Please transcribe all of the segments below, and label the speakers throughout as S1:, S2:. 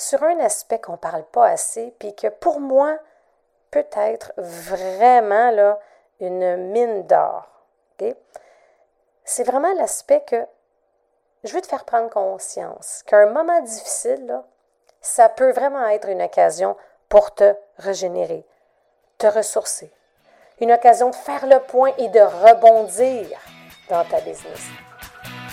S1: sur un aspect qu'on ne parle pas assez, puis que pour moi, peut être vraiment là, une mine d'or. C'est vraiment l'aspect que je veux te faire prendre conscience qu'un moment difficile, ça peut vraiment être une occasion pour te régénérer, te ressourcer, une occasion de faire le point et de rebondir dans ta business.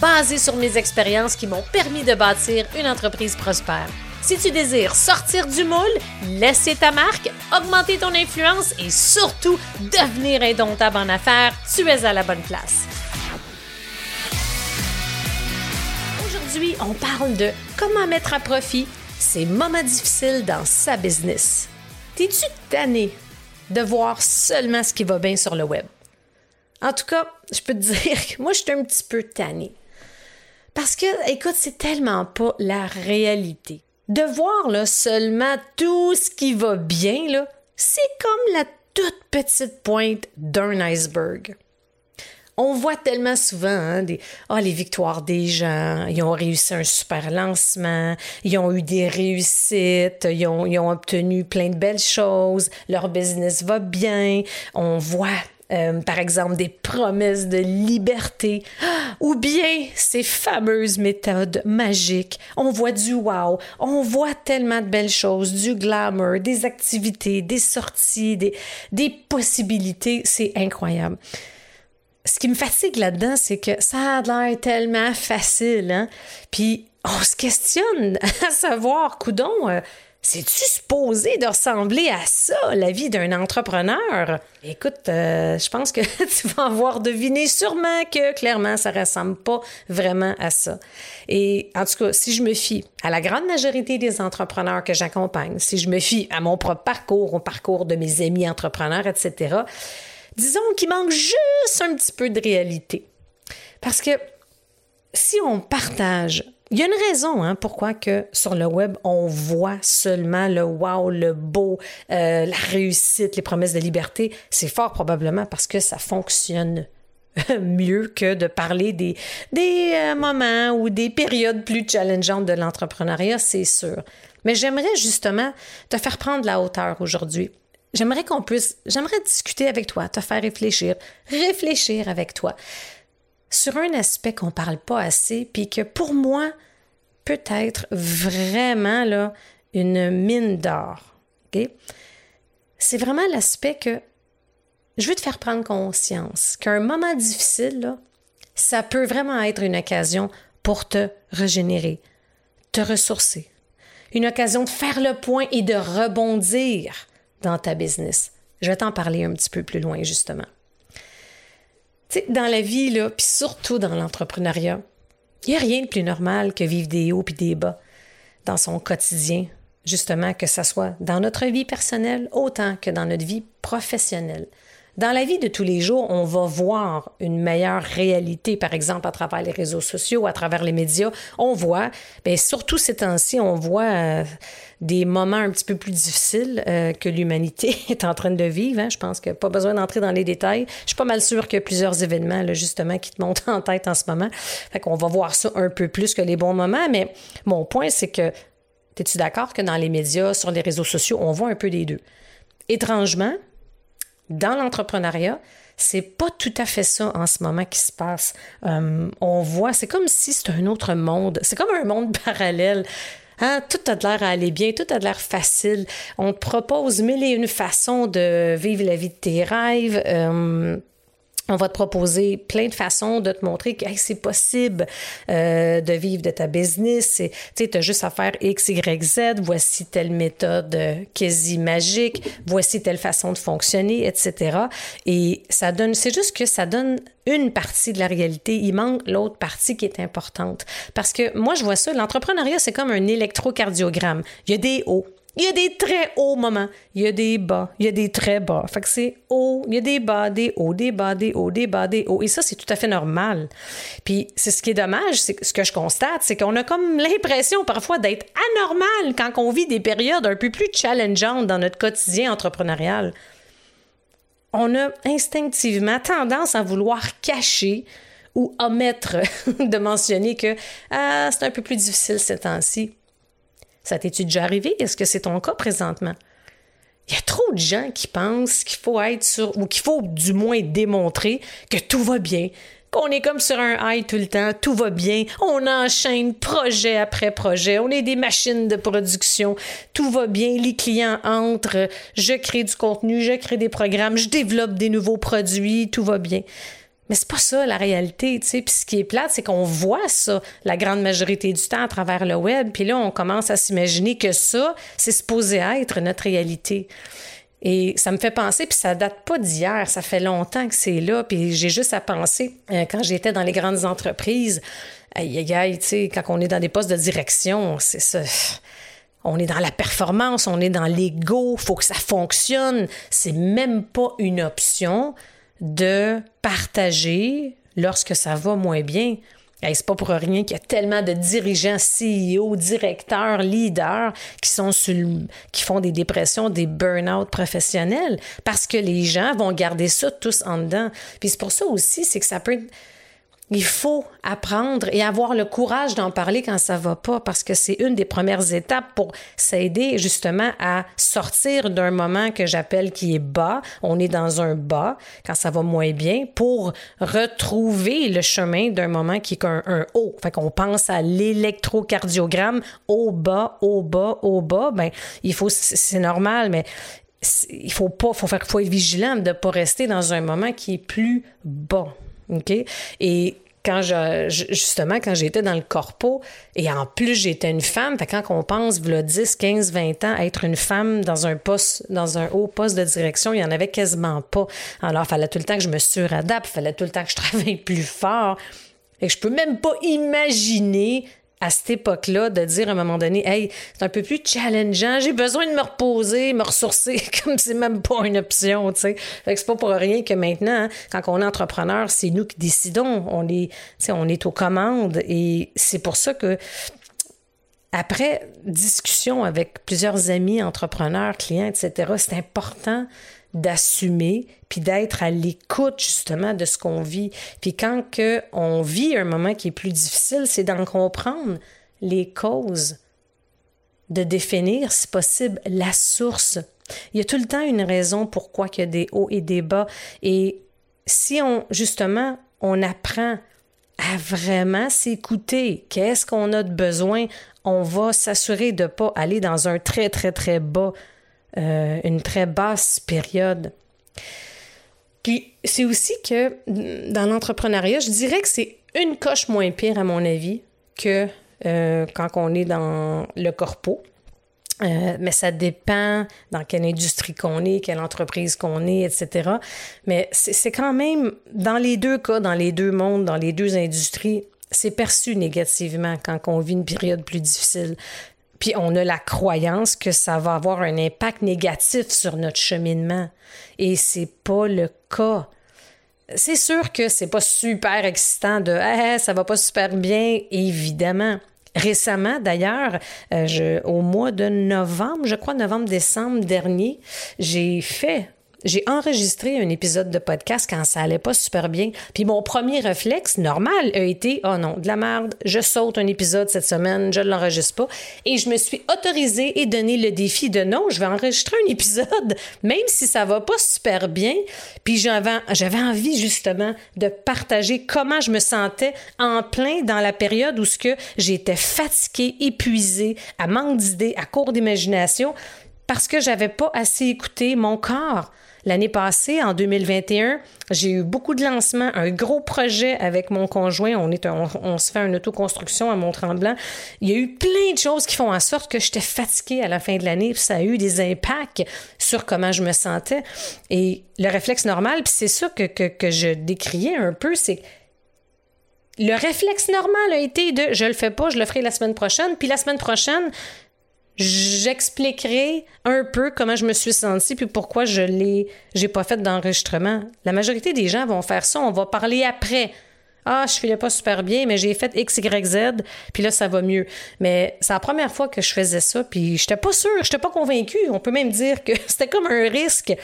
S2: basé sur mes expériences qui m'ont permis de bâtir une entreprise prospère. Si tu désires sortir du moule, laisser ta marque, augmenter ton influence et surtout devenir indomptable en affaires, tu es à la bonne place. Aujourd'hui, on parle de comment mettre à profit ces moments difficiles dans sa business. T'es-tu tanné de voir seulement ce qui va bien sur le web? En tout cas, je peux te dire que moi, je suis un petit peu tanné. Parce que, écoute, c'est tellement pas la réalité. De voir là, seulement tout ce qui va bien, là, c'est comme la toute petite pointe d'un iceberg. On voit tellement souvent hein, des, oh, les victoires des gens, ils ont réussi un super lancement, ils ont eu des réussites, ils ont, ils ont obtenu plein de belles choses, leur business va bien. On voit euh, par exemple, des promesses de liberté, ou bien ces fameuses méthodes magiques. On voit du wow, on voit tellement de belles choses, du glamour, des activités, des sorties, des, possibilités, c'est incroyable. Ce qui me fatigue là-dedans, c'est que ça a l'air tellement facile, hein? Puis on se questionne à savoir, coudon, euh, c'est-tu supposé de ressembler à ça, la vie d'un entrepreneur? Écoute, euh, je pense que tu vas avoir deviné sûrement que clairement, ça ressemble pas vraiment à ça. Et en tout cas, si je me fie à la grande majorité des entrepreneurs que j'accompagne, si je me fie à mon propre parcours, au parcours de mes amis entrepreneurs, etc., disons qu'il manque juste un petit peu de réalité. Parce que si on partage il y a une raison hein, pourquoi que sur le web, on voit seulement le wow, le beau, euh, la réussite, les promesses de liberté. C'est fort probablement parce que ça fonctionne mieux que de parler des, euh, moments ou des périodes plus challengeantes de l'entrepreneuriat, c'est sûr. Mais j'aimerais justement te faire prendre la hauteur aujourd'hui. J'aimerais qu'on puisse, j'aimerais discuter avec toi, te faire réfléchir, réfléchir avec toi sur un aspect qu'on parle pas assez, puis que pour moi peut être vraiment là, une mine d'or. C'est vraiment l'aspect que je veux te faire prendre conscience qu'un moment difficile, là, ça peut vraiment être une occasion pour te régénérer, te ressourcer, une occasion de faire le point et de rebondir dans ta business. Je vais t'en parler un petit peu plus loin, justement dans la vie, là, puis surtout dans l'entrepreneuriat, il n'y a rien de plus normal que vivre des hauts puis des bas dans son quotidien, justement, que ce soit dans notre vie personnelle autant que dans notre vie professionnelle. Dans la vie de tous les jours, on va voir une meilleure réalité, par exemple à travers les réseaux sociaux, à travers les médias. On voit, bien, surtout ces temps-ci, on voit euh, des moments un petit peu plus difficiles euh, que l'humanité est en train de vivre. Hein. Je pense que pas besoin d'entrer dans les détails. Je suis pas mal sûre qu'il y a plusieurs événements, là, justement, qui te montent en tête en ce moment. Fait qu'on va voir ça un peu plus que les bons moments. Mais mon point, c'est que, es-tu d'accord que dans les médias, sur les réseaux sociaux, on voit un peu des deux? Étrangement, dans l'entrepreneuriat, c'est pas tout à fait ça en ce moment qui se passe. Euh, on voit, c'est comme si c'était un autre monde. C'est comme un monde parallèle. Hein? Tout a l'air à aller bien, tout a l'air facile. On te propose mille et une façons de vivre la vie de tes rêves. Euh, on va te proposer plein de façons de te montrer que c'est possible euh, de vivre de ta business. Tu as juste à faire X, Y, Z. Voici telle méthode euh, quasi magique. Voici telle façon de fonctionner, etc. Et ça donne, c'est juste que ça donne une partie de la réalité. Il manque l'autre partie qui est importante. Parce que moi, je vois ça, l'entrepreneuriat, c'est comme un électrocardiogramme. Il y a des hauts, Il y a des très hauts moments, il y a des bas, il y a des très bas. Fait que c'est haut, il y a des bas, des hauts, des bas, des hauts, des bas, des hauts. Et ça, c'est tout à fait normal. Puis c'est ce qui est dommage, c'est ce que je constate, c'est qu'on a comme l'impression parfois d'être anormal quand on vit des périodes un peu plus challengeantes dans notre quotidien entrepreneurial. On a instinctivement tendance à vouloir cacher ou omettre de mentionner que ah, c'est un peu plus difficile ces temps-ci. Ça t'est-tu déjà arrivé? Est-ce que c'est ton cas présentement? Il y a trop de gens qui pensent qu'il faut être sur, ou qu'il faut du moins démontrer que tout va bien, qu'on est comme sur un high tout le temps, tout va bien, on enchaîne projet après projet, on est des machines de production, tout va bien, les clients entrent, je crée du contenu, je crée des programmes, je développe des nouveaux produits, tout va bien. Mais c'est pas ça la réalité, tu sais. Puis ce qui est plate, c'est qu'on voit ça la grande majorité du temps à travers le web. Puis là, on commence à s'imaginer que ça, c'est supposé être notre réalité. Et ça me fait penser, puis ça date pas d'hier, ça fait longtemps que c'est là. Puis j'ai juste à penser, euh, quand j'étais dans les grandes entreprises, aïe, aïe, aïe, tu sais, quand on est dans des postes de direction, c'est ça on est dans la performance, on est dans l'ego, faut que ça fonctionne. C'est même pas une option de partager lorsque ça va moins bien. Et c'est pas pour rien qu'il y a tellement de dirigeants, CEO, directeurs, leaders qui sont qui font des dépressions, des burn-out professionnels parce que les gens vont garder ça tous en dedans. Puis c'est pour ça aussi, c'est que ça peut il faut apprendre et avoir le courage d'en parler quand ça va pas parce que c'est une des premières étapes pour s'aider justement à sortir d'un moment que j'appelle qui est bas. On est dans un bas quand ça va moins bien pour retrouver le chemin d'un moment qui est un, haut. Fait qu'on pense à l'électrocardiogramme au bas, au bas, au bas. Ben, il faut, c'est normal, mais il faut pas, faut faire, faut être vigilant de pas rester dans un moment qui est plus bas. OK? Et quand je, justement, quand j'étais dans le corpo, et en plus j'étais une femme, fait quand on pense, voilà 10, 15, 20 ans, être une femme dans un poste, dans un haut poste de direction, il y en avait quasiment pas. Alors, il fallait tout le temps que je me suradapte, il fallait tout le temps que je travaille plus fort. Et je peux même pas imaginer à cette époque-là de dire à un moment donné, hey, c'est un peu plus challengeant, j'ai besoin de me reposer, me ressourcer, comme c'est même pas une option, tu sais. Fait que c'est pas pour rien que maintenant, hein, quand on est entrepreneur, c'est nous qui décidons, on est, on est aux commandes et c'est pour ça que après discussion avec plusieurs amis entrepreneurs, clients, etc., c'est important d'assumer puis d'être à l'écoute justement de ce qu'on vit. Puis quand que on vit un moment qui est plus difficile, c'est d'en comprendre les causes, de définir si possible la source. Il y a tout le temps une raison pourquoi il y a des hauts et des bas et si on justement on apprend à vraiment s'écouter, qu'est-ce qu'on a de besoin, on va s'assurer de ne pas aller dans un très très très bas euh, une très basse période. Puis c'est aussi que dans l'entrepreneuriat, je dirais que c'est une coche moins pire, à mon avis, que euh, quand on est dans le corpo. Euh, mais ça dépend dans quelle industrie qu'on est, quelle entreprise qu'on est, etc. Mais c'est quand même, dans les deux cas, dans les deux mondes, dans les deux industries, c'est perçu négativement quand on vit une période plus difficile. Puis on a la croyance que ça va avoir un impact négatif sur notre cheminement. Et c'est pas le cas. C'est sûr que c'est pas super excitant de ah, ça va pas super bien, évidemment. Récemment, d'ailleurs, euh, au mois de novembre, je crois novembre-décembre dernier, j'ai fait j'ai enregistré un épisode de podcast quand ça allait pas super bien. Puis mon premier réflexe normal a été oh non, de la merde, je saute un épisode cette semaine, je ne l'enregistre pas. Et je me suis autorisée et donné le défi de non, je vais enregistrer un épisode, même si ça va pas super bien. Puis j'avais, envie justement de partager comment je me sentais en plein dans la période où j'étais fatiguée, épuisée, à manque d'idées, à court d'imagination parce que j'avais pas assez écouté mon corps. L'année passée, en 2021, j'ai eu beaucoup de lancements, un gros projet avec mon conjoint. On, se fait une autoconstruction à Mont-Tremblant. Il y a eu plein de choses qui font en sorte que j'étais fatiguée à la fin de l'année. Ça a eu des impacts sur comment je me sentais. Et le réflexe normal, puis c'est ça que, que, que je décriais un peu, c'est le réflexe normal a été de je le fais pas, je le ferai la semaine prochaine, puis la semaine prochaine, j'expliquerai un peu comment je me suis sentie puis pourquoi je l'ai j'ai pas fait d'enregistrement. La majorité des gens vont faire ça, on va parler après. Ah, je filais pas super bien, mais j'ai fait X, Y, Z, puis là, ça va mieux. Mais c'est la première fois que je faisais ça, puis j'étais pas sûre, j'étais pas convaincue. On peut même dire que c'était comme un risque.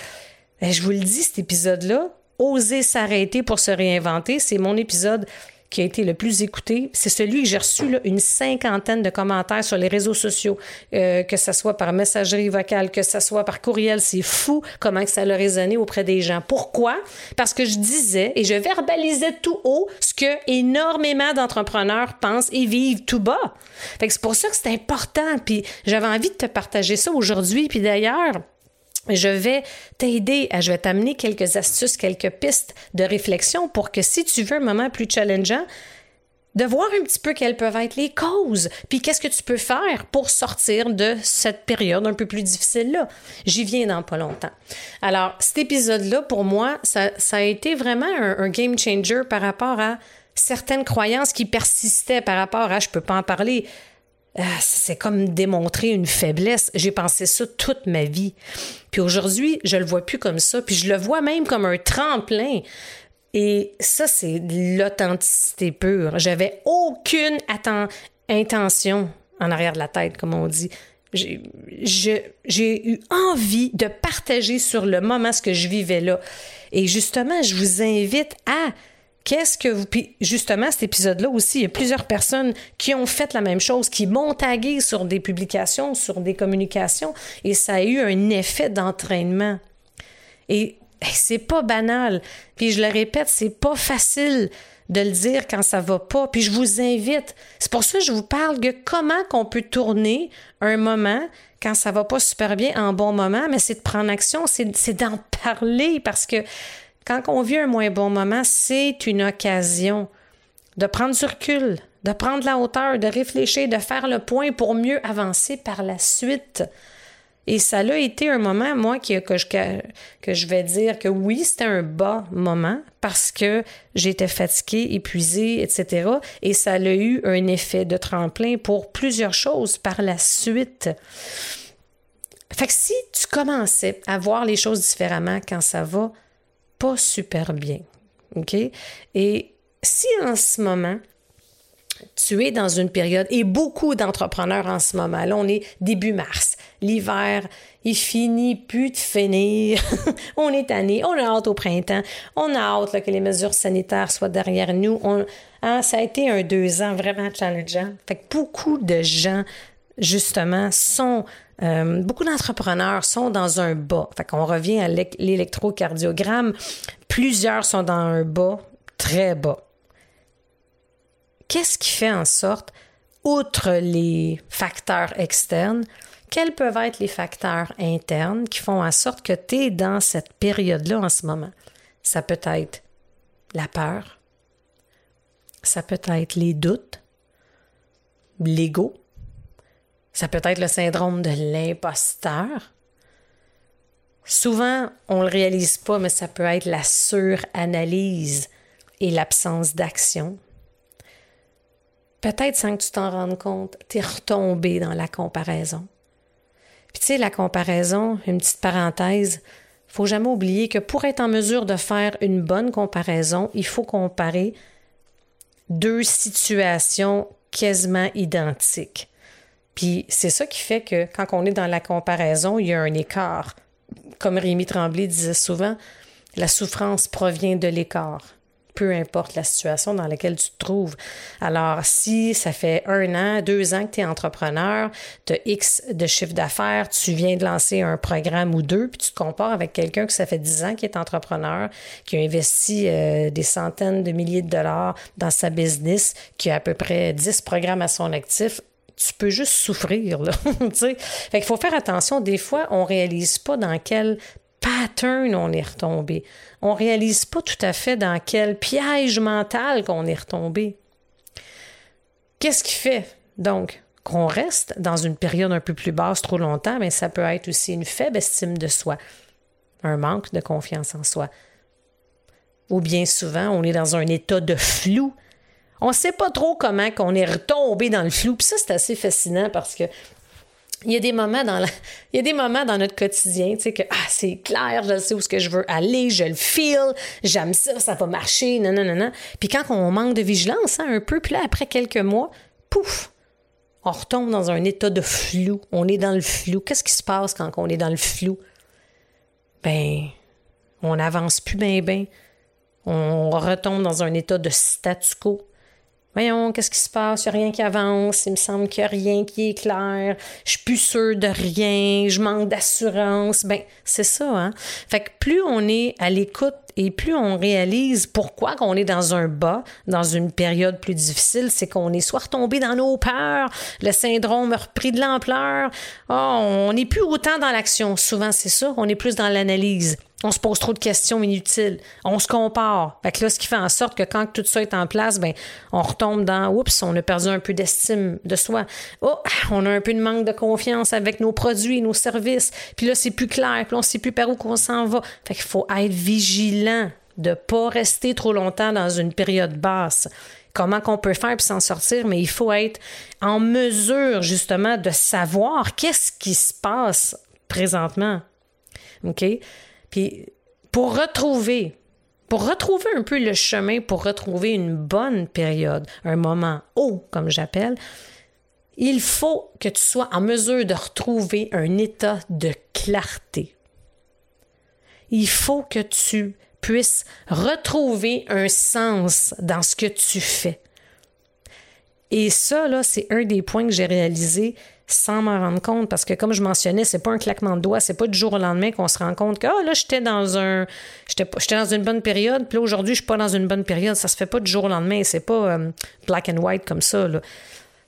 S2: je vous le dis, cet épisode-là, oser s'arrêter pour se réinventer, c'est mon épisode qui a été le plus écouté, c'est celui que j'ai reçu là, une cinquantaine de commentaires sur les réseaux sociaux, euh, que ce soit par messagerie vocale, que ce soit par courriel. C'est fou comment que ça a résonné auprès des gens. Pourquoi? Parce que je disais et je verbalisais tout haut ce que énormément d'entrepreneurs pensent et vivent tout bas. Fait que c'est pour ça que c'est important. Puis j'avais envie de te partager ça aujourd'hui. Puis d'ailleurs, je vais t'aider, je vais t'amener quelques astuces, quelques pistes de réflexion pour que si tu veux un moment plus challengeant, de voir un petit peu quelles peuvent être les causes, puis qu'est-ce que tu peux faire pour sortir de cette période un peu plus difficile-là. J'y viens dans pas longtemps. Alors, cet épisode-là, pour moi, ça, a été vraiment un, game changer par rapport à certaines croyances qui persistaient par rapport à, je peux pas en parler, c'est comme démontrer une faiblesse. J'ai pensé ça toute ma vie. Puis aujourd'hui, je le vois plus comme ça, puis je le vois même comme un tremplin. Et ça, c'est l'authenticité pure. J'avais aucune intention en arrière de la tête, comme on dit. J'ai eu envie de partager sur le moment ce que je vivais là. Et justement, je vous invite à Qu'est-ce que vous. Puis justement, cet épisode-là aussi, il y a plusieurs personnes qui ont fait la même chose, qui m'ont tagué sur des publications, sur des communications, et ça a eu un effet d'entraînement. Et c'est pas banal. Puis je le répète, c'est pas facile de le dire quand ça va pas. Puis je vous invite. C'est pour ça que je vous parle de comment qu'on peut tourner un moment quand ça va pas super bien en bon moment, mais c'est de prendre action, c'est d'en parler parce que quand on vit un moins bon moment, c'est une occasion de prendre du recul, de prendre la hauteur, de réfléchir, de faire le point pour mieux avancer par la suite. Et ça a été un moment, moi, que, je, je vais dire que oui, c'était un bas moment parce que j'étais fatiguée, épuisée, etc. Et ça a eu un effet de tremplin pour plusieurs choses par la suite. Fait que si tu commençais à voir les choses différemment quand ça va, pas super bien. OK? Et si en ce moment, tu es dans une période, et beaucoup d'entrepreneurs en ce moment, là, on est début mars, l'hiver, il finit plus de finir, on est tanné, on a hâte au printemps, on a hâte que les mesures sanitaires soient derrière nous. On, hein, ça a été un deux ans vraiment challengeant. Fait que beaucoup de gens, justement, sont euh, beaucoup d'entrepreneurs sont dans un bas. Fait qu'on revient à l'électrocardiogramme. Plusieurs sont dans un bas très bas. Qu'est-ce qui fait en sorte, outre les facteurs externes, quels peuvent être les facteurs internes qui font en sorte que tu es dans cette période-là en ce moment? Ça peut être la peur, ça peut être les doutes, l'ego, ça peut être le syndrome de l'imposteur. Souvent, on ne le réalise pas, mais ça peut être la suranalyse et l'absence d'action. Peut-être sans que tu t'en rendes compte, tu es retombé dans la comparaison. Puis tu sais, la comparaison, une petite parenthèse, faut jamais oublier que pour être en mesure de faire une bonne comparaison, il faut comparer deux situations quasiment identiques. Puis c'est ça qui fait que quand on est dans la comparaison, il y a un écart. Comme Rémi Tremblay disait souvent, la souffrance provient de l'écart peu importe la situation dans laquelle tu te trouves. Alors, si ça fait un an, deux ans que tu es entrepreneur, tu as X de chiffre d'affaires, tu viens de lancer un programme ou deux, puis tu te compares avec quelqu'un que ça fait dix ans qui est entrepreneur, qui a investi euh, des centaines de milliers de dollars dans sa business, qui a à peu près dix programmes à son actif, tu peux juste souffrir. Là, fait qu'il faut faire attention. Des fois, on ne réalise pas dans quel pattern on est retombé. On ne réalise pas tout à fait dans quel piège mental qu'on est retombé. Qu'est-ce qui fait donc qu'on reste dans une période un peu plus basse trop longtemps? Mais ça peut être aussi une faible estime de soi, un manque de confiance en soi. Ou bien souvent, on est dans un état de flou on ne sait pas trop comment qu'on est retombé dans le flou. Puis ça, c'est assez fascinant parce que il y a des moments dans notre quotidien, tu sais que ah, c'est clair, je sais où ce que je veux aller, je le feel, j'aime ça, ça va marcher, non non non non. Puis quand on manque de vigilance hein, un peu, puis là après quelques mois, pouf, on retombe dans un état de flou, on est dans le flou. Qu'est-ce qui se passe quand on est dans le flou? Ben on n'avance plus bien bien. On retombe dans un état de statu quo. Voyons, qu'est-ce qui se passe? Il n'y a rien qui avance. Il me semble qu'il n'y a rien qui est clair. Je suis plus sûre de rien. Je manque d'assurance. Ben, c'est ça, hein? Fait que plus on est à l'écoute et plus on réalise pourquoi qu'on est dans un bas, dans une période plus difficile, c'est qu'on est soit retombé dans nos peurs, le syndrome a repris de l'ampleur. Oh, on n'est plus autant dans l'action. Souvent, c'est ça. On est plus dans l'analyse. On se pose trop de questions inutiles. On se compare. Fait que là, ce qui fait en sorte que quand tout ça est en place, ben, on retombe dans oups, on a perdu un peu d'estime de soi. Oh, on a un peu de manque de confiance avec nos produits, nos services. Puis là, c'est plus clair. Puis là, on sait plus par où qu'on s'en va. Fait qu'il faut être vigilant de pas rester trop longtemps dans une période basse. Comment qu'on peut faire pour s'en sortir, mais il faut être en mesure justement de savoir qu'est-ce qui se passe présentement. OK? Puis pour retrouver, pour retrouver un peu le chemin, pour retrouver une bonne période, un moment haut, comme j'appelle, il faut que tu sois en mesure de retrouver un état de clarté. Il faut que tu puisses retrouver un sens dans ce que tu fais. Et ça, là, c'est un des points que j'ai réalisé sans m'en rendre compte parce que comme je mentionnais, c'est pas un claquement de doigts, c'est pas du jour au lendemain qu'on se rend compte que ah, là j'étais dans un j'étais j'étais dans une bonne période, puis aujourd'hui je suis pas dans une bonne période, ça se fait pas du jour au lendemain, c'est pas euh, black and white comme ça là.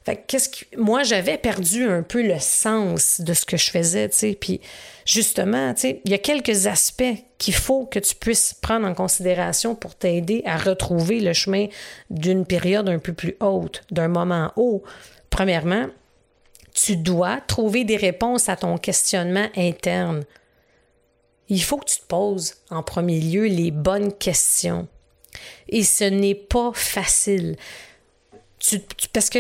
S2: Fait qu'est-ce que moi j'avais perdu un peu le sens de ce que je faisais, tu sais, puis justement, tu sais, il y a quelques aspects qu'il faut que tu puisses prendre en considération pour t'aider à retrouver le chemin d'une période un peu plus haute, d'un moment haut. Premièrement, tu dois trouver des réponses à ton questionnement interne. Il faut que tu te poses en premier lieu les bonnes questions. Et ce n'est pas facile. parce que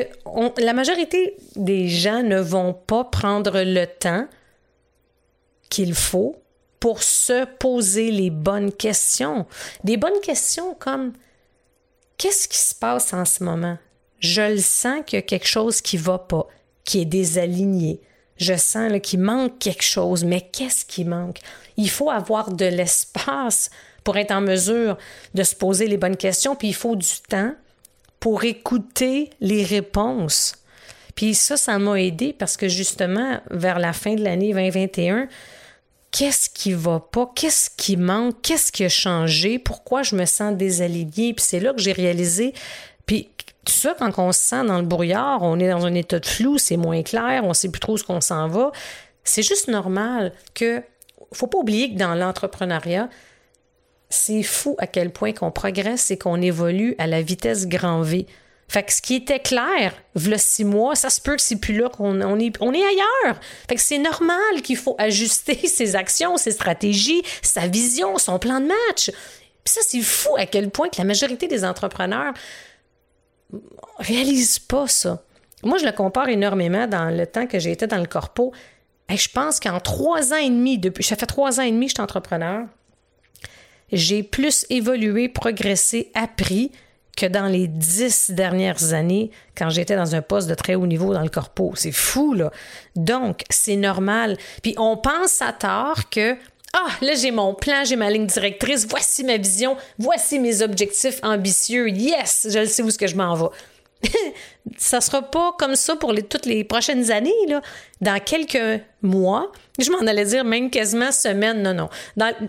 S2: la majorité des gens ne vont pas prendre le temps qu'il faut pour se poser les bonnes questions. Des bonnes questions comme qu'est-ce qui se passe en ce moment? Je le sens qu'il y a quelque chose qui ne va pas qui est désaligné. Je sens qu'il manque quelque chose, mais qu'est-ce qui manque? Il faut avoir de l'espace pour être en mesure de se poser les bonnes questions, puis il faut du temps pour écouter les réponses. Puis ça, ça m'a aidé parce que justement, vers la fin de l'année 2021, qu'est-ce qui va pas, qu'est-ce qui manque, qu'est-ce qui a changé, pourquoi je me sens désalignée. Puis c'est là que j'ai réalisé, puis tout ça, quand on se sent dans le brouillard, on est dans un état de flou, c'est moins clair, on sait plus trop ce qu'on s'en va. C'est juste normal que. Faut pas oublier que dans l'entrepreneuriat, c'est fou à quel point qu'on progresse et qu'on évolue à la vitesse grand V. Fait que ce qui était clair, voilà six mois, ça se peut que c'est plus là qu'on on est, on est ailleurs. Fait que c'est normal qu'il faut ajuster ses actions, ses stratégies, sa vision, son plan de match. Puis ça, c'est fou à quel point que la majorité des entrepreneurs réalise pas ça. Moi, je le compare énormément dans le temps que j'ai été dans le corpo. Et je pense qu'en trois ans et demi, depuis, ça fait trois ans et demi que je suis entrepreneur, j'ai plus évolué, progressé, appris que dans les dix dernières années quand j'étais dans un poste de très haut niveau dans le corpo. C'est fou, là. Donc, c'est normal. Puis on pense à tort que ah, là, j'ai mon plan, j'ai ma ligne directrice, voici ma vision, voici mes objectifs ambitieux. Yes, je le sais où ce que je m'en vais. ça sera pas comme ça pour toutes les prochaines années. Là. Dans quelques mois, je m'en allais dire même quasiment semaines, non, non.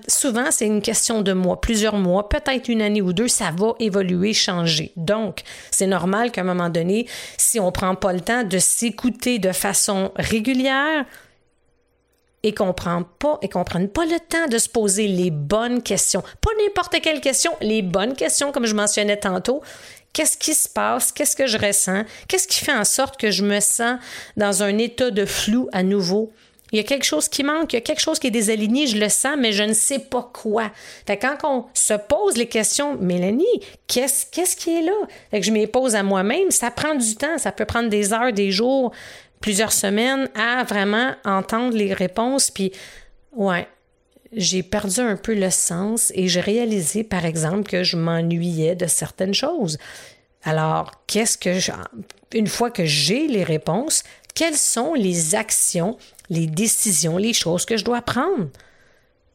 S2: souvent, c'est une question de mois, plusieurs mois, peut-être une année ou deux, ça va évoluer, changer. Donc, c'est normal qu'à un moment donné, si on prend pas le temps de s'écouter de façon régulière, et qu'on prend pas et qu'on pas le temps de se poser les bonnes questions. Pas n'importe quelle question, les bonnes questions, comme je mentionnais tantôt. Qu'est-ce qui se passe? Qu'est-ce que je ressens? Qu'est-ce qui fait en sorte que je me sens dans un état de flou à nouveau? Il y a quelque chose qui manque, il y a quelque chose qui est désaligné, je le sens, mais je ne sais pas quoi. Fait quand on se pose les questions, Mélanie, qu'est-ce, qui est là? Fait que je me pose à moi-même, ça prend du temps, ça peut prendre des heures, des jours, plusieurs semaines à vraiment entendre les réponses, puis ouais, j'ai perdu un peu le sens et j'ai réalisé, par exemple, que je m'ennuyais de certaines choses. Alors, qu'est-ce que je, une fois que j'ai les réponses, quelles sont les actions, les décisions, les choses que je dois prendre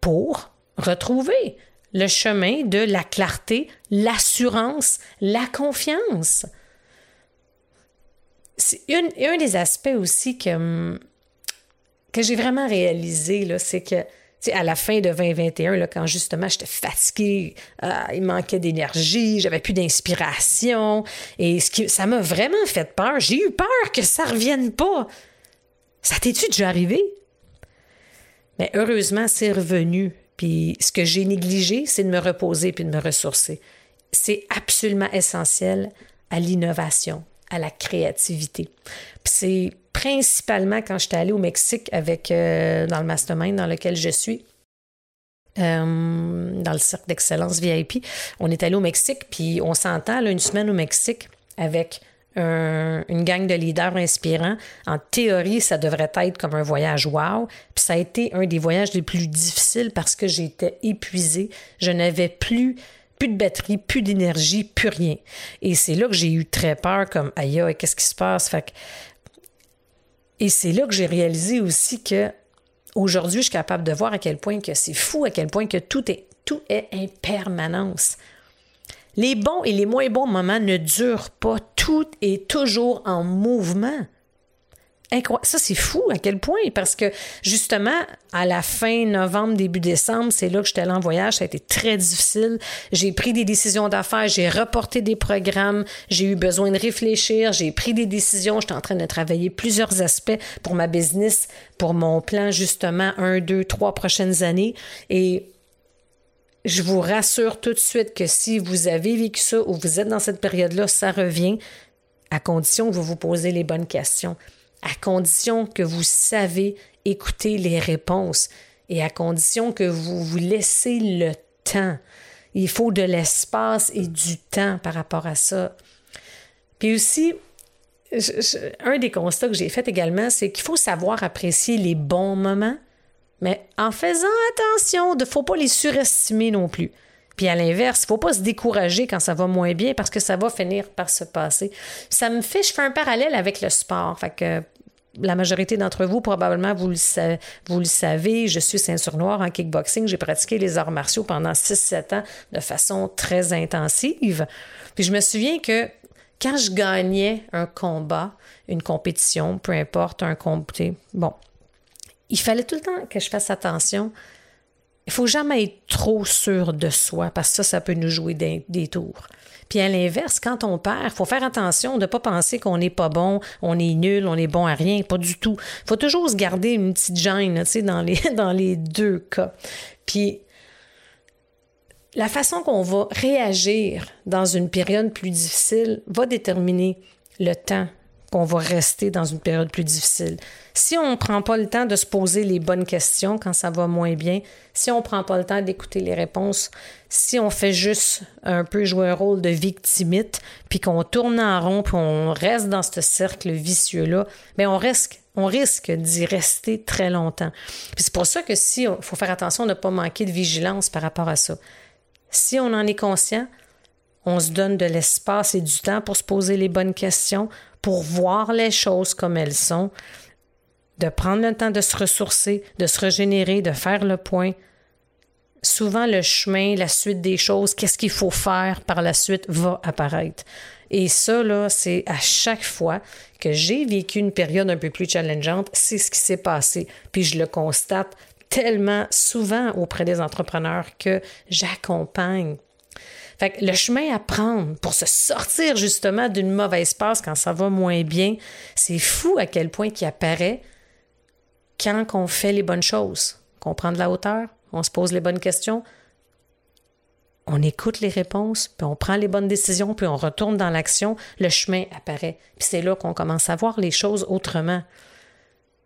S2: pour retrouver le chemin de la clarté, l'assurance, la confiance? C'est un des aspects aussi que, que j'ai vraiment réalisé, c'est que à la fin de 2021, là, quand justement j'étais fatiguée, euh, il manquait d'énergie, j'avais plus d'inspiration, et ce qui, ça m'a vraiment fait peur. J'ai eu peur que ça revienne pas. Ça t'est-tu déjà arrivé? Mais heureusement, c'est revenu. Puis ce que j'ai négligé, c'est de me reposer puis de me ressourcer. C'est absolument essentiel à l'innovation, à la créativité. C'est principalement quand j'étais allée au Mexique avec euh, dans le mastermind dans lequel je suis. Euh, dans le cercle d'excellence VIP. On est allé au Mexique, puis on s'entend une semaine au Mexique avec une gang de leaders inspirants. En théorie, ça devrait être comme un voyage wow. Puis ça a été un des voyages les plus difficiles parce que j'étais épuisée. Je n'avais plus plus de batterie, plus d'énergie, plus rien. Et c'est là que j'ai eu très peur, comme aïe, qu'est-ce qui se passe? Et c'est là que j'ai réalisé aussi que aujourd'hui, je suis capable de voir à quel point que c'est fou, à quel point que tout est, tout est impermanence. Les bons et les moins bons moments ne durent pas. Tout est toujours en mouvement. Ça, c'est fou à quel point, parce que justement, à la fin novembre, début décembre, c'est là que j'étais allée en voyage. Ça a été très difficile. J'ai pris des décisions d'affaires, j'ai reporté des programmes, j'ai eu besoin de réfléchir, j'ai pris des décisions. J'étais en train de travailler plusieurs aspects pour ma business, pour mon plan, justement, un, deux, trois prochaines années. Et je vous rassure tout de suite que si vous avez vécu ça ou vous êtes dans cette période-là, ça revient à condition que vous vous posez les bonnes questions à condition que vous savez écouter les réponses et à condition que vous vous laissez le temps. Il faut de l'espace et du temps par rapport à ça. Puis aussi, un des constats que j'ai fait également, c'est qu'il faut savoir apprécier les bons moments, mais en faisant attention, il ne faut pas les surestimer non plus. Puis à l'inverse, il ne faut pas se décourager quand ça va moins bien parce que ça va finir par se passer. Ça me fait, je fais un parallèle avec le sport. La majorité d'entre vous, probablement, vous le, savez, je suis ceinture noire en kickboxing. J'ai pratiqué les arts martiaux pendant 6-7 ans de façon très intensive. Puis je me souviens que quand je gagnais un combat, une compétition, peu importe, un combat, bon, il fallait tout le temps que je fasse attention il faut jamais être trop sûr de soi parce que ça, ça peut nous jouer des, tours. Puis à l'inverse, quand on perd, faut faire attention de ne pas penser qu'on n'est pas bon, on est nul, on est bon à rien, pas du tout. Faut toujours se garder une petite gêne, tu sais, dans les, dans les deux cas. Puis la façon qu'on va réagir dans une période plus difficile va déterminer le temps qu'on va rester dans une période plus difficile. Si on ne prend pas le temps de se poser les bonnes questions quand ça va moins bien, si on ne prend pas le temps d'écouter les réponses, si on fait juste un peu jouer un rôle de victimite, puis qu'on tourne en rond, puis on reste dans ce cercle vicieux-là, mais ben, on risque, on risque d'y rester très longtemps. C'est pour ça que si, faut faire attention de ne pas manquer de vigilance par rapport à ça. Si on en est conscient, on se donne de l'espace et du temps pour se poser les bonnes questions, pour voir les choses comme elles sont, de prendre le temps de se ressourcer, de se régénérer, de faire le point. Souvent, le chemin, la suite des choses, qu'est-ce qu'il faut faire par la suite va apparaître. Et ça, là, c'est à chaque fois que j'ai vécu une période un peu plus challengeante, c'est ce qui s'est passé. Puis je le constate tellement souvent auprès des entrepreneurs que j'accompagne. Le chemin à prendre pour se sortir justement d'une mauvaise passe quand ça va moins bien, c'est fou à quel point qui apparaît quand on fait les bonnes choses, qu'on prend de la hauteur, on se pose les bonnes questions, on écoute les réponses, puis on prend les bonnes décisions, puis on retourne dans l'action, le chemin apparaît. Puis c'est là qu'on commence à voir les choses autrement.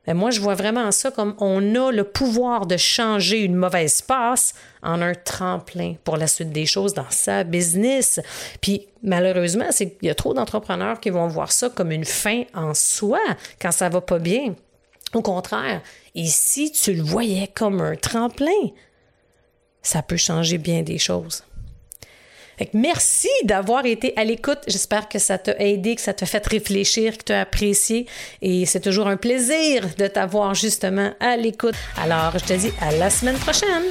S2: Moi, je vois vraiment ça comme on a le pouvoir de changer une mauvaise passe en un tremplin pour la suite des choses dans sa business. Puis malheureusement, il y a trop d'entrepreneurs qui vont voir ça comme une fin en soi quand ça va pas bien. Au contraire, ici, tu le voyais comme un tremplin, ça peut changer bien des choses merci d'avoir été à l'écoute. J'espère que ça t'a aidé, que ça t'a fait réfléchir, que tu as apprécié. Et c'est toujours un plaisir de t'avoir justement à l'écoute. Alors, je te dis à la semaine prochaine.